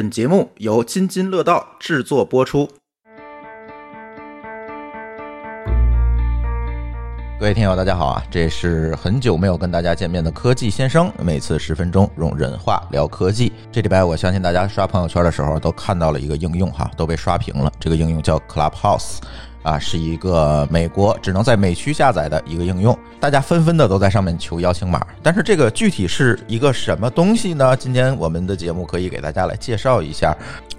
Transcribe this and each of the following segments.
本节目由津津乐道制作播出。各位听友，大家好啊！这是很久没有跟大家见面的科技先生，每次十分钟用人话聊科技。这礼拜我相信大家刷朋友圈的时候都看到了一个应用哈，都被刷屏了。这个应用叫 Clubhouse。啊，是一个美国只能在美区下载的一个应用，大家纷纷的都在上面求邀请码。但是这个具体是一个什么东西呢？今天我们的节目可以给大家来介绍一下。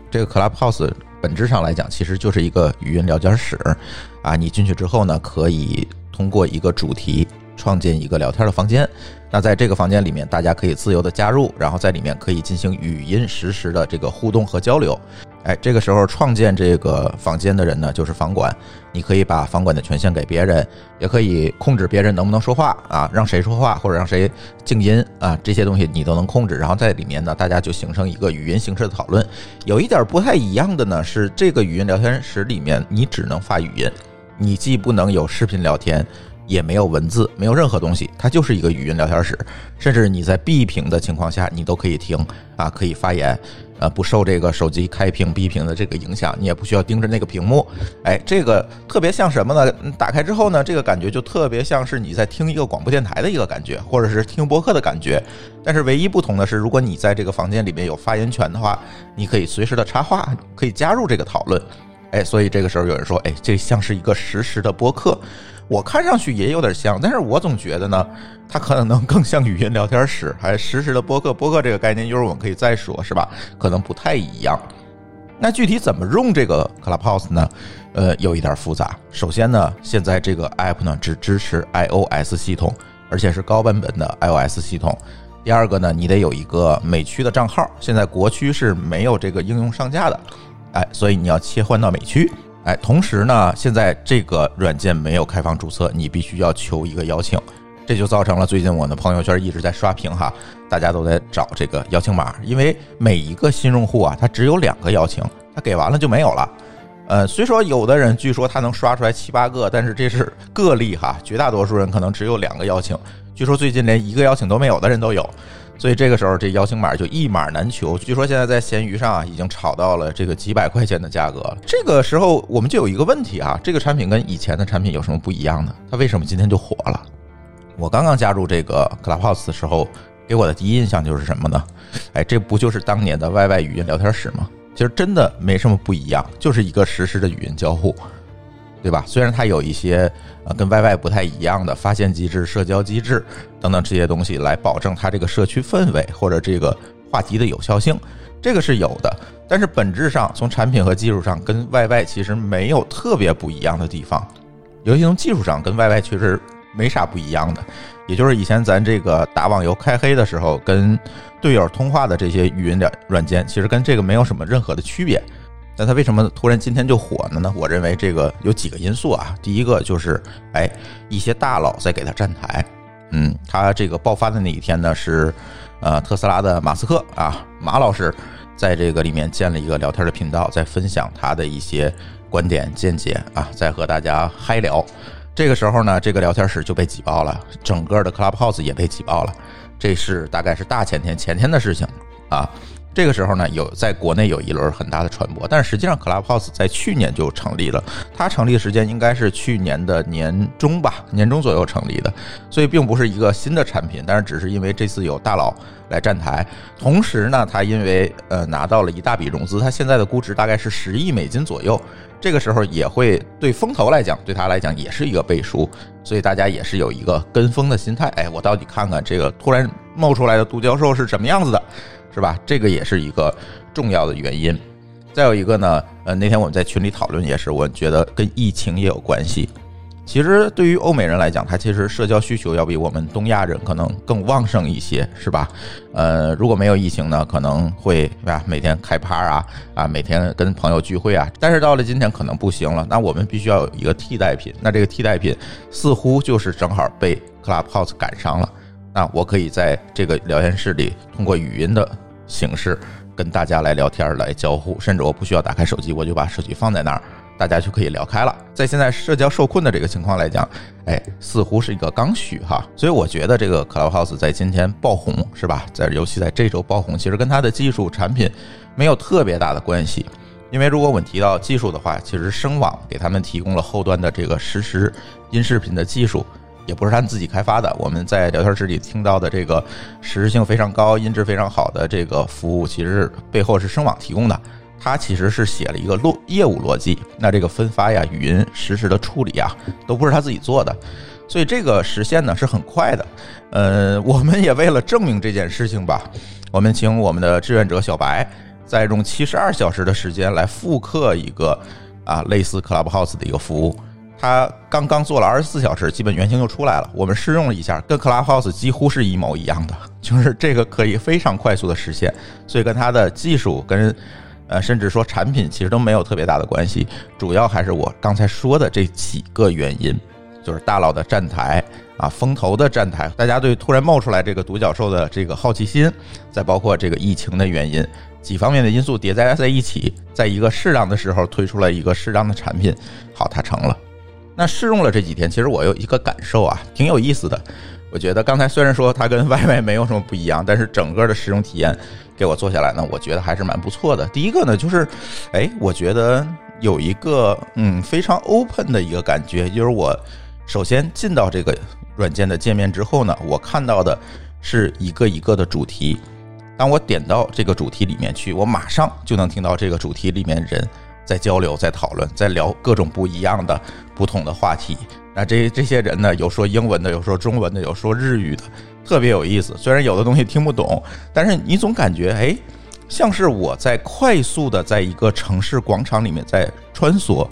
这个 Clubhouse 本质上来讲，其实就是一个语音聊天室。啊，你进去之后呢，可以通过一个主题创建一个聊天的房间。那在这个房间里面，大家可以自由的加入，然后在里面可以进行语音实时的这个互动和交流。哎，这个时候创建这个房间的人呢，就是房管。你可以把房管的权限给别人，也可以控制别人能不能说话啊，让谁说话或者让谁静音啊，这些东西你都能控制。然后在里面呢，大家就形成一个语音形式的讨论。有一点不太一样的呢，是这个语音聊天室里面你只能发语音，你既不能有视频聊天，也没有文字，没有任何东西，它就是一个语音聊天室。甚至你在闭屏的情况下，你都可以听啊，可以发言。呃，不受这个手机开屏闭屏的这个影响，你也不需要盯着那个屏幕。哎，这个特别像什么呢？打开之后呢，这个感觉就特别像是你在听一个广播电台的一个感觉，或者是听播客的感觉。但是唯一不同的是，如果你在这个房间里面有发言权的话，你可以随时的插话，可以加入这个讨论。哎，所以这个时候有人说，哎，这像是一个实时的播客。我看上去也有点像，但是我总觉得呢，它可能能更像语音聊天室，还实时的播客。播客这个概念，一会儿我们可以再说，是吧？可能不太一样。那具体怎么用这个 Clubhouse 呢？呃，有一点复杂。首先呢，现在这个 app 呢只支持 iOS 系统，而且是高版本的 iOS 系统。第二个呢，你得有一个美区的账号，现在国区是没有这个应用上架的，哎，所以你要切换到美区。哎，同时呢，现在这个软件没有开放注册，你必须要求一个邀请，这就造成了最近我的朋友圈一直在刷屏哈，大家都在找这个邀请码，因为每一个新用户啊，他只有两个邀请，他给完了就没有了。呃，虽说有的人据说他能刷出来七八个，但是这是个例哈，绝大多数人可能只有两个邀请，据说最近连一个邀请都没有的人都有。所以这个时候，这邀请码就一码难求。据说现在在闲鱼上啊，已经炒到了这个几百块钱的价格了。这个时候，我们就有一个问题啊，这个产品跟以前的产品有什么不一样呢？它为什么今天就火了？我刚刚加入这个 Clubhouse 的时候，给我的第一印象就是什么呢？哎，这不就是当年的 YY 语音聊天室吗？其实真的没什么不一样，就是一个实时的语音交互。对吧？虽然它有一些呃跟 YY 不太一样的发现机制、社交机制等等这些东西，来保证它这个社区氛围或者这个话题的有效性，这个是有的。但是本质上，从产品和技术上跟 YY 其实没有特别不一样的地方，尤其从技术上跟 YY 确实没啥不一样的。也就是以前咱这个打网游开黑的时候，跟队友通话的这些语音的软件，其实跟这个没有什么任何的区别。那它为什么突然今天就火了呢？我认为这个有几个因素啊。第一个就是，哎，一些大佬在给他站台。嗯，他这个爆发的那一天呢，是呃特斯拉的马斯克啊，马老师在这个里面建了一个聊天的频道，在分享他的一些观点见解啊，在和大家嗨聊。这个时候呢，这个聊天室就被挤爆了，整个的 Clubhouse 也被挤爆了。这是大概是大前天前天的事情啊。这个时候呢，有在国内有一轮很大的传播，但是实际上，Clubhouse 在去年就成立了。它成立的时间应该是去年的年中吧，年中左右成立的，所以并不是一个新的产品。但是只是因为这次有大佬来站台，同时呢，它因为呃拿到了一大笔融资，它现在的估值大概是十亿美金左右。这个时候也会对风投来讲，对他来讲也是一个背书，所以大家也是有一个跟风的心态。哎，我到底看看这个突然冒出来的独角兽是什么样子的。是吧？这个也是一个重要的原因。再有一个呢，呃，那天我们在群里讨论也是，我觉得跟疫情也有关系。其实对于欧美人来讲，他其实社交需求要比我们东亚人可能更旺盛一些，是吧？呃，如果没有疫情呢，可能会是吧？每天开趴啊，啊，每天跟朋友聚会啊。但是到了今天可能不行了，那我们必须要有一个替代品。那这个替代品似乎就是正好被 Clubhouse 赶上了。那我可以在这个聊天室里通过语音的形式跟大家来聊天、来交互，甚至我不需要打开手机，我就把手机放在那儿，大家就可以聊开了。在现在社交受困的这个情况来讲，哎，似乎是一个刚需哈。所以我觉得这个 Clubhouse 在今天爆红是吧？在尤其在这周爆红，其实跟它的技术产品没有特别大的关系。因为如果我们提到技术的话，其实声网给他们提供了后端的这个实时音视频的技术，也不是他们自己开发的。我们在聊天室里听到的这个实时性非常高、音质非常好的这个服务，其实背后是声网提供的。它其实是写了一个逻业务逻辑，那这个分发呀、语音实时的处理啊，都不是他自己做的，所以这个实现呢是很快的。呃，我们也为了证明这件事情吧，我们请我们的志愿者小白。再用七十二小时的时间来复刻一个啊类似 Clubhouse 的一个服务，他刚刚做了二十四小时，基本原型就出来了。我们试用了一下，跟 Clubhouse 几乎是一模一样的，就是这个可以非常快速的实现。所以跟它的技术跟呃甚至说产品其实都没有特别大的关系，主要还是我刚才说的这几个原因，就是大佬的站台啊，风投的站台，大家对突然冒出来这个独角兽的这个好奇心，再包括这个疫情的原因。几方面的因素叠加在一起，在一个适当的时候推出了一个适当的产品，好，它成了。那试用了这几天，其实我有一个感受啊，挺有意思的。我觉得刚才虽然说它跟外卖没有什么不一样，但是整个的使用体验给我做下来呢，我觉得还是蛮不错的。第一个呢，就是，哎，我觉得有一个嗯非常 open 的一个感觉，就是我首先进到这个软件的界面之后呢，我看到的是一个一个的主题。当我点到这个主题里面去，我马上就能听到这个主题里面人在交流、在讨论、在聊各种不一样的、不同的话题。那这这些人呢，有说英文的，有说中文的，有说日语的，特别有意思。虽然有的东西听不懂，但是你总感觉哎，像是我在快速的在一个城市广场里面在穿梭。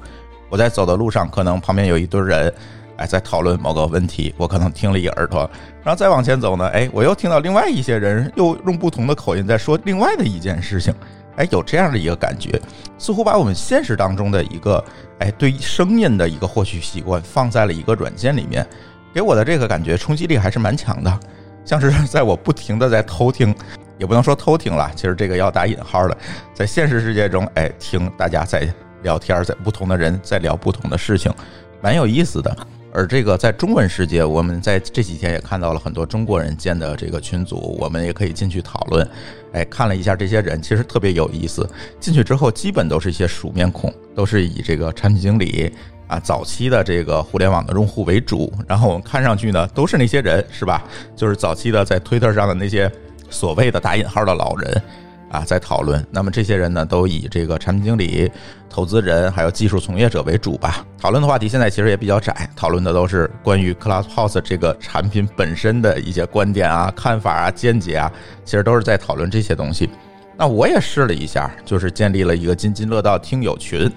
我在走的路上，可能旁边有一堆人。哎，在讨论某个问题，我可能听了一耳朵，然后再往前走呢，哎，我又听到另外一些人又用不同的口音在说另外的一件事情，哎，有这样的一个感觉，似乎把我们现实当中的一个哎对声音的一个获取习惯放在了一个软件里面，给我的这个感觉冲击力还是蛮强的，像是 在我不停的在偷听，也不能说偷听了，其实这个要打引号的，在现实世界中，哎，听大家在聊天，在不同的人在聊不同的事情，蛮有意思的。而这个在中文世界，我们在这几天也看到了很多中国人建的这个群组，我们也可以进去讨论。哎，看了一下这些人，其实特别有意思。进去之后，基本都是一些熟面孔，都是以这个产品经理啊、早期的这个互联网的用户为主。然后我们看上去呢，都是那些人，是吧？就是早期的在推特上的那些所谓的打引号的老人。啊，在讨论。那么这些人呢，都以这个产品经理、投资人还有技术从业者为主吧。讨论的话题现在其实也比较窄，讨论的都是关于 Clubhouse 这个产品本身的一些观点啊、看法啊、见解啊，其实都是在讨论这些东西。那我也试了一下，就是建立了一个津津乐道听友群，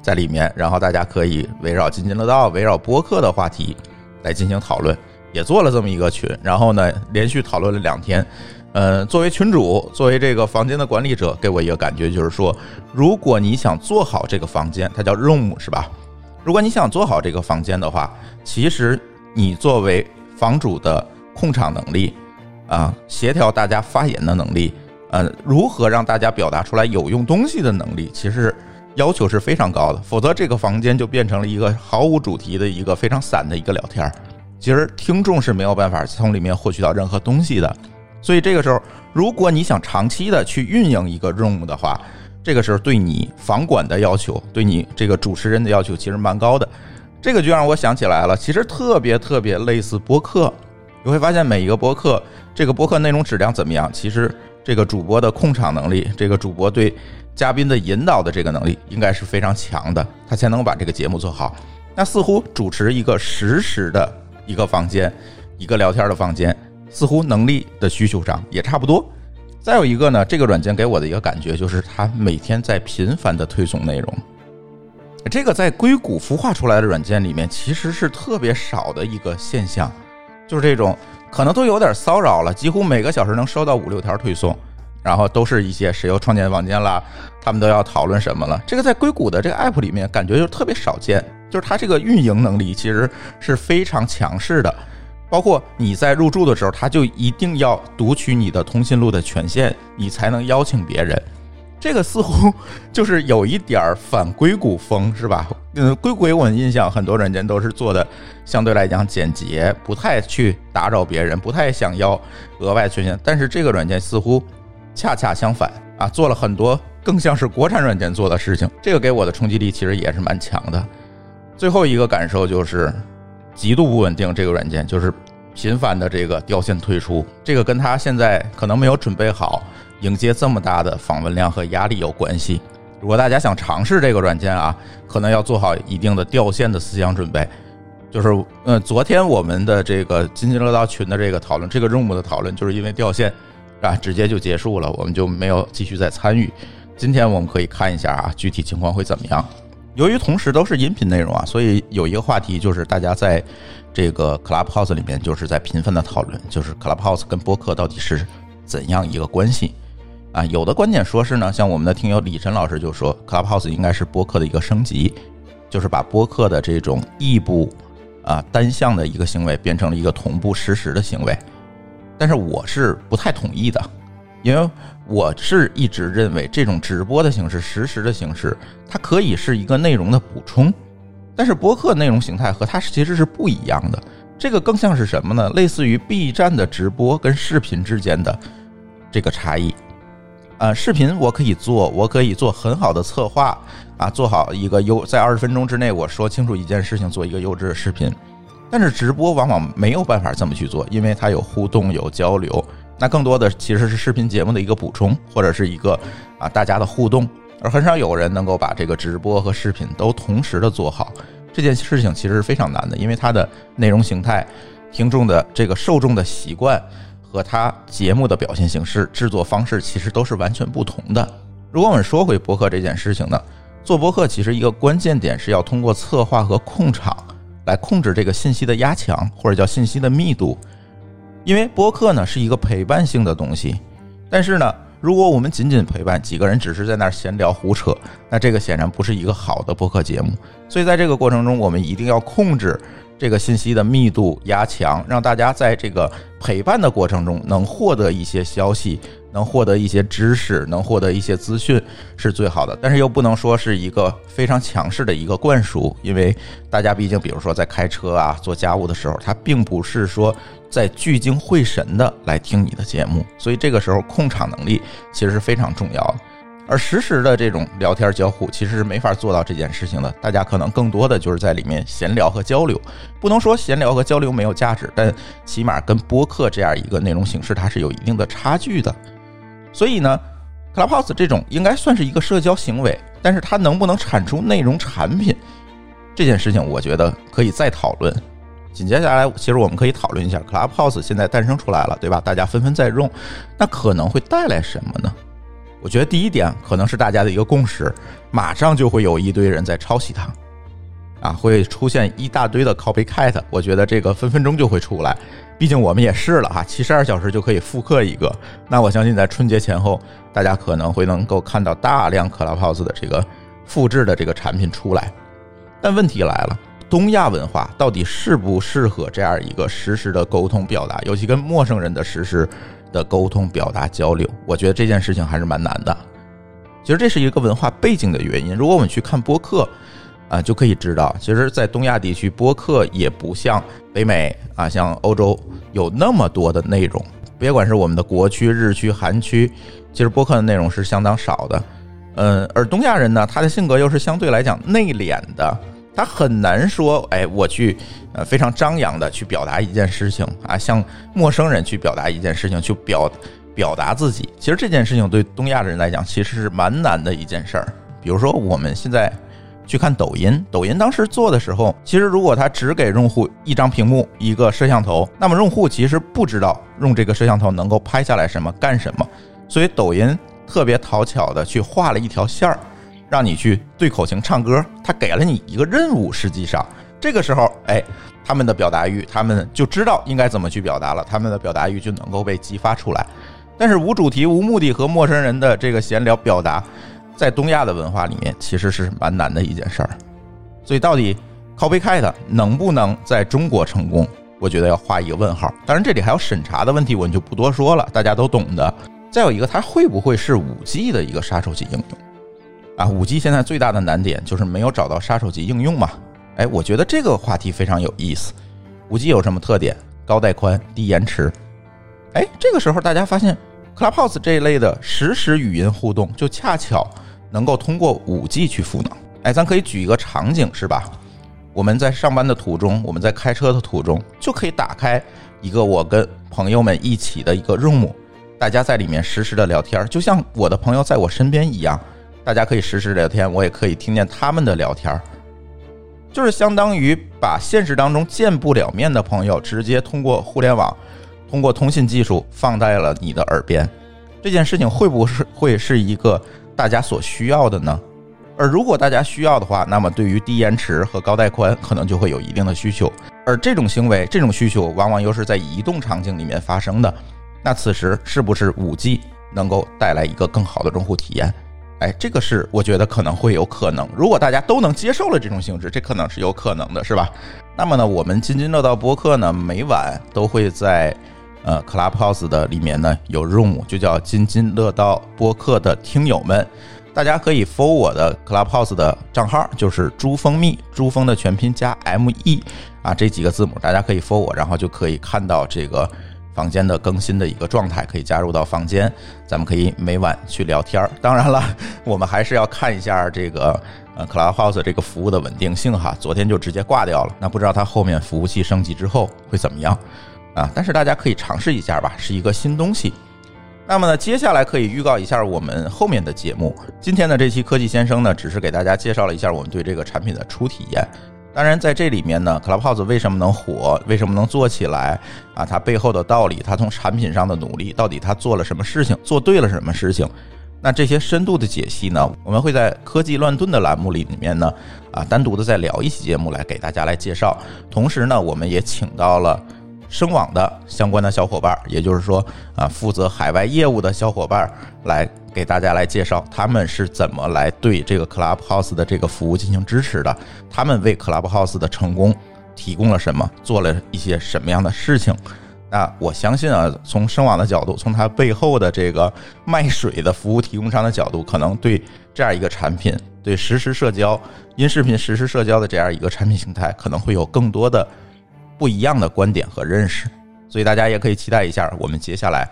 在里面，然后大家可以围绕津津乐道、围绕播客的话题来进行讨论，也做了这么一个群，然后呢，连续讨论了两天。呃，作为群主，作为这个房间的管理者，给我一个感觉就是说，如果你想做好这个房间，它叫 room 是吧？如果你想做好这个房间的话，其实你作为房主的控场能力啊，协调大家发言的能力，呃，如何让大家表达出来有用东西的能力，其实要求是非常高的。否则，这个房间就变成了一个毫无主题的一个非常散的一个聊天儿。其实听众是没有办法从里面获取到任何东西的。所以这个时候，如果你想长期的去运营一个 room 的话，这个时候对你房管的要求，对你这个主持人的要求其实蛮高的。这个就让我想起来了，其实特别特别类似播客。你会发现每一个播客，这个播客内容质量怎么样？其实这个主播的控场能力，这个主播对嘉宾的引导的这个能力，应该是非常强的，他才能把这个节目做好。那似乎主持一个实时的一个房间，一个聊天的房间。似乎能力的需求上也差不多。再有一个呢，这个软件给我的一个感觉就是，它每天在频繁的推送内容。这个在硅谷孵化出来的软件里面，其实是特别少的一个现象，就是这种可能都有点骚扰了，几乎每个小时能收到五六条推送，然后都是一些谁又创建房间了，他们都要讨论什么了。这个在硅谷的这个 app 里面，感觉就特别少见，就是它这个运营能力其实是非常强势的。包括你在入住的时候，他就一定要读取你的通讯录的权限，你才能邀请别人。这个似乎就是有一点儿反硅谷风，是吧？嗯，硅谷我印象很多软件都是做的相对来讲简洁，不太去打扰别人，不太想要额外权限。但是这个软件似乎恰恰相反啊，做了很多更像是国产软件做的事情。这个给我的冲击力其实也是蛮强的。最后一个感受就是极度不稳定，这个软件就是频繁的这个掉线退出，这个跟他现在可能没有准备好迎接这么大的访问量和压力有关系。如果大家想尝试这个软件啊，可能要做好一定的掉线的思想准备。就是，呃，昨天我们的这个津津乐道群的这个讨论，这个任务的讨论，就是因为掉线，啊，直接就结束了，我们就没有继续再参与。今天我们可以看一下啊，具体情况会怎么样。由于同时都是音频内容啊，所以有一个话题就是大家在这个 Clubhouse 里面就是在频繁的讨论，就是 Clubhouse 跟播客到底是怎样一个关系啊？有的观点说是呢，像我们的听友李晨老师就说，Clubhouse 应该是播客的一个升级，就是把播客的这种异步。啊，单向的一个行为变成了一个同步实时的行为，但是我是不太同意的，因为我是一直认为这种直播的形式、实时的形式，它可以是一个内容的补充，但是播客内容形态和它其实是不一样的。这个更像是什么呢？类似于 B 站的直播跟视频之间的这个差异。啊，视频我可以做，我可以做很好的策划啊，做好一个优，在二十分钟之内我说清楚一件事情，做一个优质的视频。但是直播往往没有办法这么去做，因为它有互动、有交流，那更多的其实是视频节目的一个补充，或者是一个啊大家的互动，而很少有人能够把这个直播和视频都同时的做好。这件事情其实是非常难的，因为它的内容形态、听众的这个受众的习惯。和它节目的表现形式、制作方式其实都是完全不同的。如果我们说回播客这件事情呢，做播客其实一个关键点是要通过策划和控场来控制这个信息的压强或者叫信息的密度。因为播客呢是一个陪伴性的东西，但是呢，如果我们仅仅陪伴几个人只是在那闲聊胡扯，那这个显然不是一个好的播客节目。所以在这个过程中，我们一定要控制。这个信息的密度压强，让大家在这个陪伴的过程中能获得一些消息，能获得一些知识，能获得一些资讯是最好的。但是又不能说是一个非常强势的一个灌输，因为大家毕竟，比如说在开车啊、做家务的时候，他并不是说在聚精会神的来听你的节目，所以这个时候控场能力其实是非常重要的。而实时的这种聊天交互其实是没法做到这件事情的。大家可能更多的就是在里面闲聊和交流，不能说闲聊和交流没有价值，但起码跟播客这样一个内容形式它是有一定的差距的。所以呢，Clubhouse 这种应该算是一个社交行为，但是它能不能产出内容产品这件事情，我觉得可以再讨论。紧接下来，其实我们可以讨论一下 Clubhouse 现在诞生出来了，对吧？大家纷纷在用，那可能会带来什么呢？我觉得第一点可能是大家的一个共识，马上就会有一堆人在抄袭它，啊，会出现一大堆的 copycat。我觉得这个分分钟就会出来，毕竟我们也试了哈，七十二小时就可以复刻一个。那我相信在春节前后，大家可能会能够看到大量 Clubhouse 的这个复制的这个产品出来。但问题来了，东亚文化到底适不适合这样一个实时的沟通表达，尤其跟陌生人的实时。的沟通、表达、交流，我觉得这件事情还是蛮难的。其实这是一个文化背景的原因。如果我们去看播客，啊，就可以知道，其实，在东亚地区，播客也不像北美啊，像欧洲有那么多的内容。别管是我们的国区、日区、韩区，其实播客的内容是相当少的。嗯，而东亚人呢，他的性格又是相对来讲内敛的。他很难说，哎，我去，呃，非常张扬的去表达一件事情啊，向陌生人去表达一件事情，去表表达自己。其实这件事情对东亚的人来讲，其实是蛮难的一件事儿。比如说，我们现在去看抖音，抖音当时做的时候，其实如果他只给用户一张屏幕、一个摄像头，那么用户其实不知道用这个摄像头能够拍下来什么、干什么。所以抖音特别讨巧的去画了一条线儿。让你去对口型唱歌，他给了你一个任务。实际上，这个时候，哎，他们的表达欲，他们就知道应该怎么去表达了，他们的表达欲就能够被激发出来。但是无主题、无目的和陌生人的这个闲聊表达，在东亚的文化里面其实是蛮难的一件事儿。所以，到底 Copycat 能不能在中国成功？我觉得要画一个问号。当然，这里还有审查的问题，我们就不多说了，大家都懂的。再有一个，它会不会是五 G 的一个杀手级应用？啊，五 G 现在最大的难点就是没有找到杀手级应用嘛？哎，我觉得这个话题非常有意思。五 G 有什么特点？高带宽、低延迟。哎，这个时候大家发现 Clubhouse 这一类的实时语音互动，就恰巧能够通过五 G 去赋能。哎，咱可以举一个场景，是吧？我们在上班的途中，我们在开车的途中，就可以打开一个我跟朋友们一起的一个 room，大家在里面实时的聊天，就像我的朋友在我身边一样，大家可以实时聊天，我也可以听见他们的聊天儿，就是相当于把现实当中见不了面的朋友，直接通过互联网。通过通信技术放在了你的耳边，这件事情会不会是会是一个大家所需要的呢？而如果大家需要的话，那么对于低延迟和高带宽可能就会有一定的需求。而这种行为、这种需求往往又是在移动场景里面发生的。那此时是不是五 G 能够带来一个更好的用户体验？哎，这个是我觉得可能会有可能。如果大家都能接受了这种性质，这可能是有可能的，是吧？那么呢，我们津津乐道播客呢，每晚都会在。呃，Clubhouse 的里面呢有 room，就叫津津乐道播客的听友们，大家可以 follow 我的 Clubhouse 的账号，就是珠蜂蜜，珠峰的全拼加 M E 啊这几个字母，大家可以 follow 我，然后就可以看到这个房间的更新的一个状态，可以加入到房间，咱们可以每晚去聊天儿。当然了，我们还是要看一下这个呃 Clubhouse 这个服务的稳定性哈，昨天就直接挂掉了，那不知道它后面服务器升级之后会怎么样？啊，但是大家可以尝试一下吧，是一个新东西。那么呢，接下来可以预告一下我们后面的节目。今天的这期科技先生呢，只是给大家介绍了一下我们对这个产品的初体验。当然，在这里面呢，Clubhouse 为什么能火，为什么能做起来啊？它背后的道理，它从产品上的努力，到底它做了什么事情，做对了什么事情？那这些深度的解析呢，我们会在科技乱炖的栏目里里面呢，啊，单独的再聊一期节目来给大家来介绍。同时呢，我们也请到了。声网的相关的小伙伴，也就是说啊，负责海外业务的小伙伴，来给大家来介绍他们是怎么来对这个 Clubhouse 的这个服务进行支持的，他们为 Clubhouse 的成功提供了什么，做了一些什么样的事情。那我相信啊，从声网的角度，从它背后的这个卖水的服务提供商的角度，可能对这样一个产品，对实时社交、音视频实时社交的这样一个产品形态，可能会有更多的。不一样的观点和认识，所以大家也可以期待一下我们接下来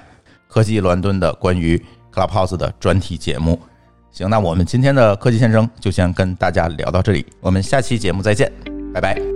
科技伦敦的关于 Clubhouse 的专题节目。行，那我们今天的科技先生就先跟大家聊到这里，我们下期节目再见，拜拜。